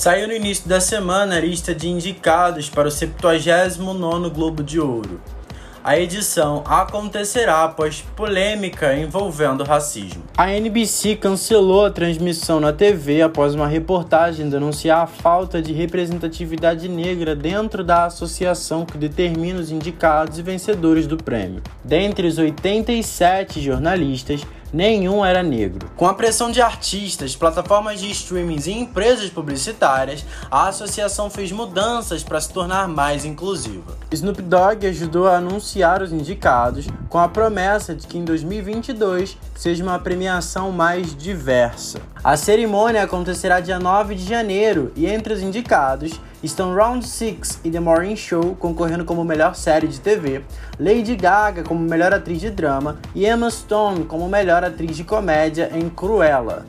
Saiu no início da semana a lista de indicados para o 79º Globo de Ouro. A edição acontecerá após polêmica envolvendo racismo. A NBC cancelou a transmissão na TV após uma reportagem denunciar a falta de representatividade negra dentro da associação que determina os indicados e vencedores do prêmio. Dentre os 87 jornalistas, nenhum era negro. Com a pressão de artistas, plataformas de streamings e empresas publicitárias, a associação fez mudanças para se tornar mais inclusiva. Snoop Dogg ajudou a anunciar os indicados com a promessa de que em 2022 seja uma premiação mais diversa. A cerimônia acontecerá dia 9 de janeiro e entre os indicados estão Round 6 e The Morning Show concorrendo como melhor série de TV, Lady Gaga como melhor atriz de drama e Emma Stone como melhor atriz de comédia em Cruella.